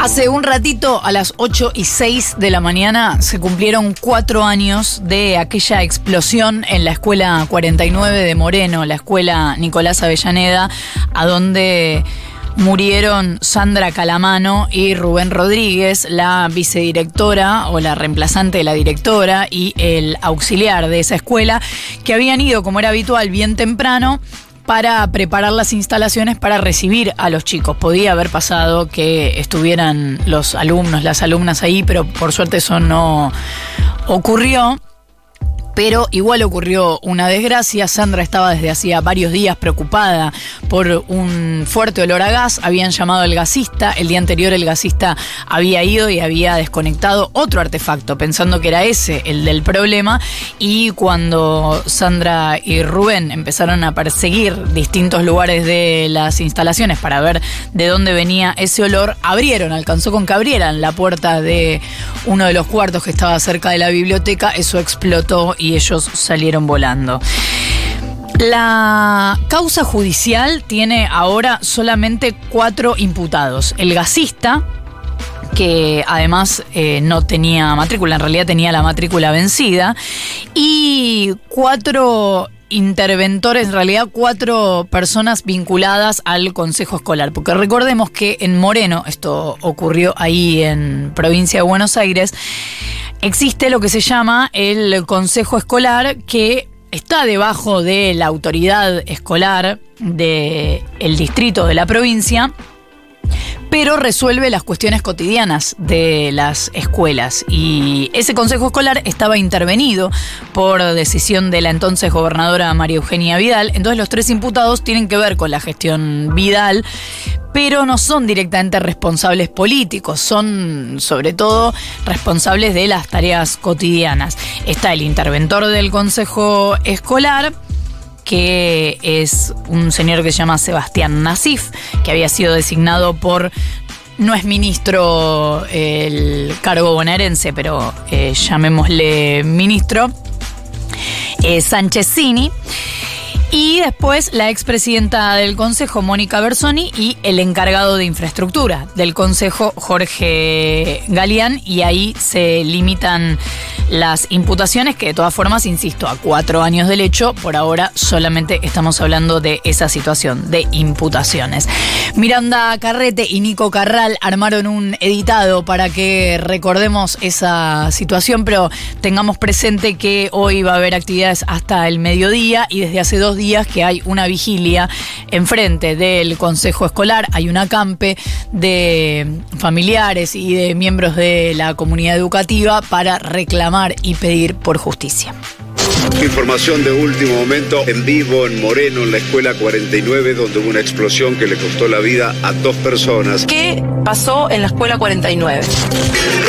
Hace un ratito, a las 8 y 6 de la mañana, se cumplieron cuatro años de aquella explosión en la escuela 49 de Moreno, la escuela Nicolás Avellaneda, a donde murieron Sandra Calamano y Rubén Rodríguez, la vicedirectora o la reemplazante de la directora y el auxiliar de esa escuela, que habían ido, como era habitual, bien temprano para preparar las instalaciones para recibir a los chicos. Podía haber pasado que estuvieran los alumnos, las alumnas ahí, pero por suerte eso no ocurrió pero igual ocurrió una desgracia. Sandra estaba desde hacía varios días preocupada por un fuerte olor a gas. Habían llamado al gasista. El día anterior el gasista había ido y había desconectado otro artefacto, pensando que era ese el del problema. Y cuando Sandra y Rubén empezaron a perseguir distintos lugares de las instalaciones para ver de dónde venía ese olor, abrieron, alcanzó con que abrieran la puerta de uno de los cuartos que estaba cerca de la biblioteca. Eso explotó y y ellos salieron volando. La causa judicial tiene ahora solamente cuatro imputados. El gasista, que además eh, no tenía matrícula, en realidad tenía la matrícula vencida, y cuatro interventores, en realidad cuatro personas vinculadas al Consejo Escolar, porque recordemos que en Moreno, esto ocurrió ahí en provincia de Buenos Aires, existe lo que se llama el Consejo Escolar que está debajo de la autoridad escolar del distrito de la provincia pero resuelve las cuestiones cotidianas de las escuelas. Y ese consejo escolar estaba intervenido por decisión de la entonces gobernadora María Eugenia Vidal. Entonces los tres imputados tienen que ver con la gestión Vidal, pero no son directamente responsables políticos, son sobre todo responsables de las tareas cotidianas. Está el interventor del consejo escolar, que es un señor que se llama Sebastián Nasif, que había sido designado por no es ministro el cargo bonaerense, pero eh, llamémosle ministro, eh, Cini. Y después la expresidenta del Consejo, Mónica Bersoni, y el encargado de infraestructura del Consejo, Jorge Galeán, y ahí se limitan las imputaciones, que de todas formas, insisto, a cuatro años del hecho, por ahora solamente estamos hablando de esa situación, de imputaciones. Miranda Carrete y Nico Carral armaron un editado para que recordemos esa situación, pero tengamos presente que hoy va a haber actividades hasta el mediodía y desde hace dos días que hay una vigilia enfrente del Consejo Escolar, hay un acampe de familiares y de miembros de la comunidad educativa para reclamar y pedir por justicia. Información de último momento en vivo en Moreno, en la escuela 49, donde hubo una explosión que le costó la vida a dos personas. ¿Qué pasó en la escuela 49?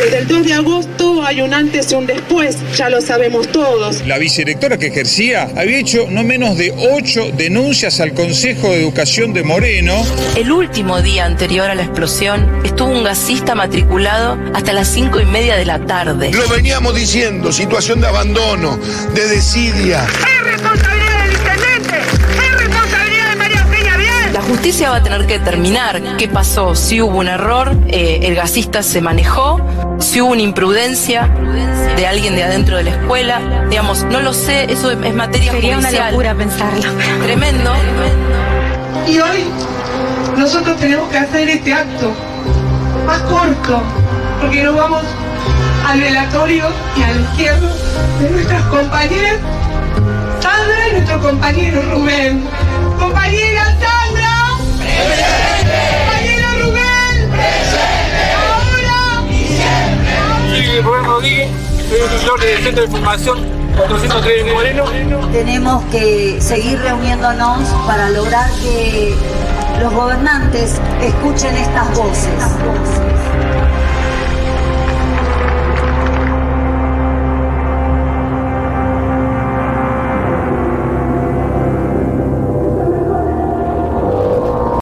Desde el 2 de agosto hay un antes y un después, ya lo sabemos todos. La vicedirectora que ejercía había hecho no menos de ocho denuncias al Consejo de Educación de Moreno. El último día anterior a la explosión estuvo un gasista matriculado hasta las cinco y media de la tarde. Lo veníamos diciendo, situación de abandono, de desidia. Es justicia va a tener que determinar qué pasó, si hubo un error, eh, el gasista se manejó, si hubo una imprudencia de alguien de adentro de la escuela. Digamos, no lo sé, eso es materia Sería judicial. una locura pensarlo. Tremendo. Y hoy nosotros tenemos que hacer este acto más corto, porque nos vamos al velatorio y al izquierdo de nuestras compañeras Sandra y nuestro compañero Rubén. Compañera Sandra. Del Centro de Formación 403 de Moreno. Tenemos que seguir reuniéndonos para lograr que los gobernantes escuchen estas voces.